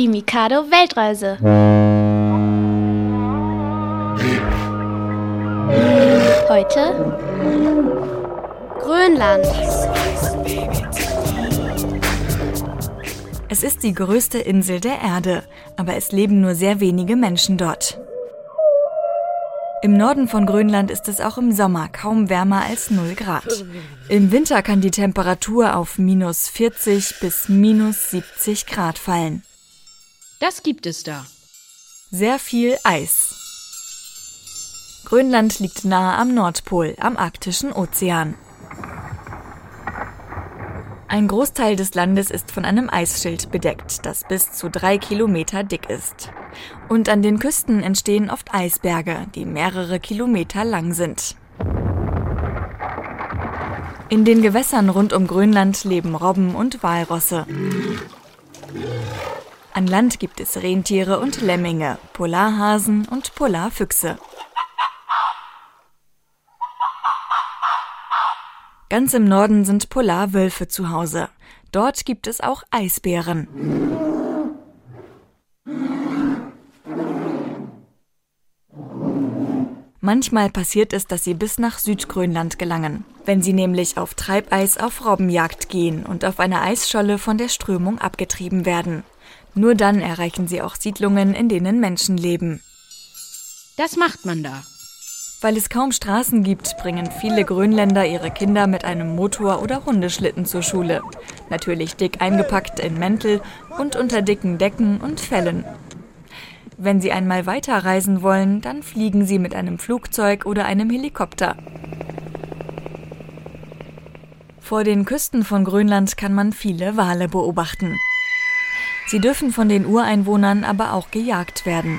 die Mikado Weltreise. Heute Grönland. Es ist die größte Insel der Erde, aber es leben nur sehr wenige Menschen dort. Im Norden von Grönland ist es auch im Sommer kaum wärmer als 0 Grad. Im Winter kann die Temperatur auf minus 40 bis minus 70 Grad fallen. Das gibt es da. Sehr viel Eis. Grönland liegt nahe am Nordpol, am arktischen Ozean. Ein Großteil des Landes ist von einem Eisschild bedeckt, das bis zu drei Kilometer dick ist. Und an den Küsten entstehen oft Eisberge, die mehrere Kilometer lang sind. In den Gewässern rund um Grönland leben Robben und Walrosse. An Land gibt es Rentiere und Lemminge, Polarhasen und Polarfüchse. Ganz im Norden sind Polarwölfe zu Hause. Dort gibt es auch Eisbären. Manchmal passiert es, dass sie bis nach Südgrönland gelangen, wenn sie nämlich auf Treibeis auf Robbenjagd gehen und auf einer Eisscholle von der Strömung abgetrieben werden. Nur dann erreichen sie auch Siedlungen, in denen Menschen leben. Das macht man da. Weil es kaum Straßen gibt, bringen viele Grönländer ihre Kinder mit einem Motor- oder Hundeschlitten zur Schule. Natürlich dick eingepackt in Mäntel und unter dicken Decken und Fellen. Wenn sie einmal weiterreisen wollen, dann fliegen sie mit einem Flugzeug oder einem Helikopter. Vor den Küsten von Grönland kann man viele Wale beobachten. Sie dürfen von den Ureinwohnern aber auch gejagt werden.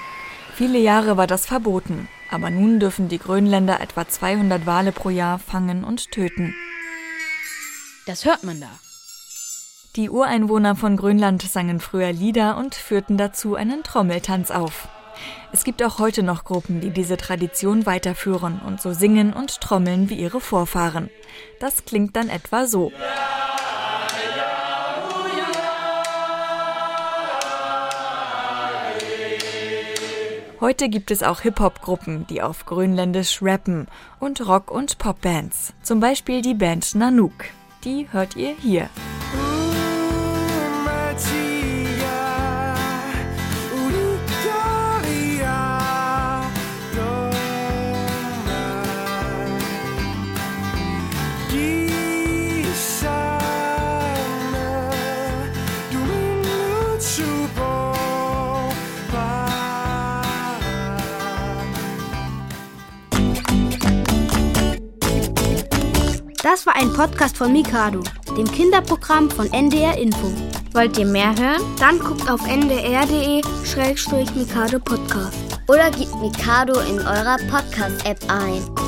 Viele Jahre war das verboten, aber nun dürfen die Grönländer etwa 200 Wale pro Jahr fangen und töten. Das hört man da. Die Ureinwohner von Grönland sangen früher Lieder und führten dazu einen Trommeltanz auf. Es gibt auch heute noch Gruppen, die diese Tradition weiterführen und so singen und trommeln wie ihre Vorfahren. Das klingt dann etwa so. Heute gibt es auch Hip-Hop-Gruppen, die auf Grönländisch rappen und Rock- und Popbands. Zum Beispiel die Band Nanook. Die hört ihr hier. Das war ein Podcast von Mikado, dem Kinderprogramm von NDR Info. Wollt ihr mehr hören? Dann guckt auf ndr.de-mikado Podcast. Oder gebt Mikado in eurer Podcast-App ein.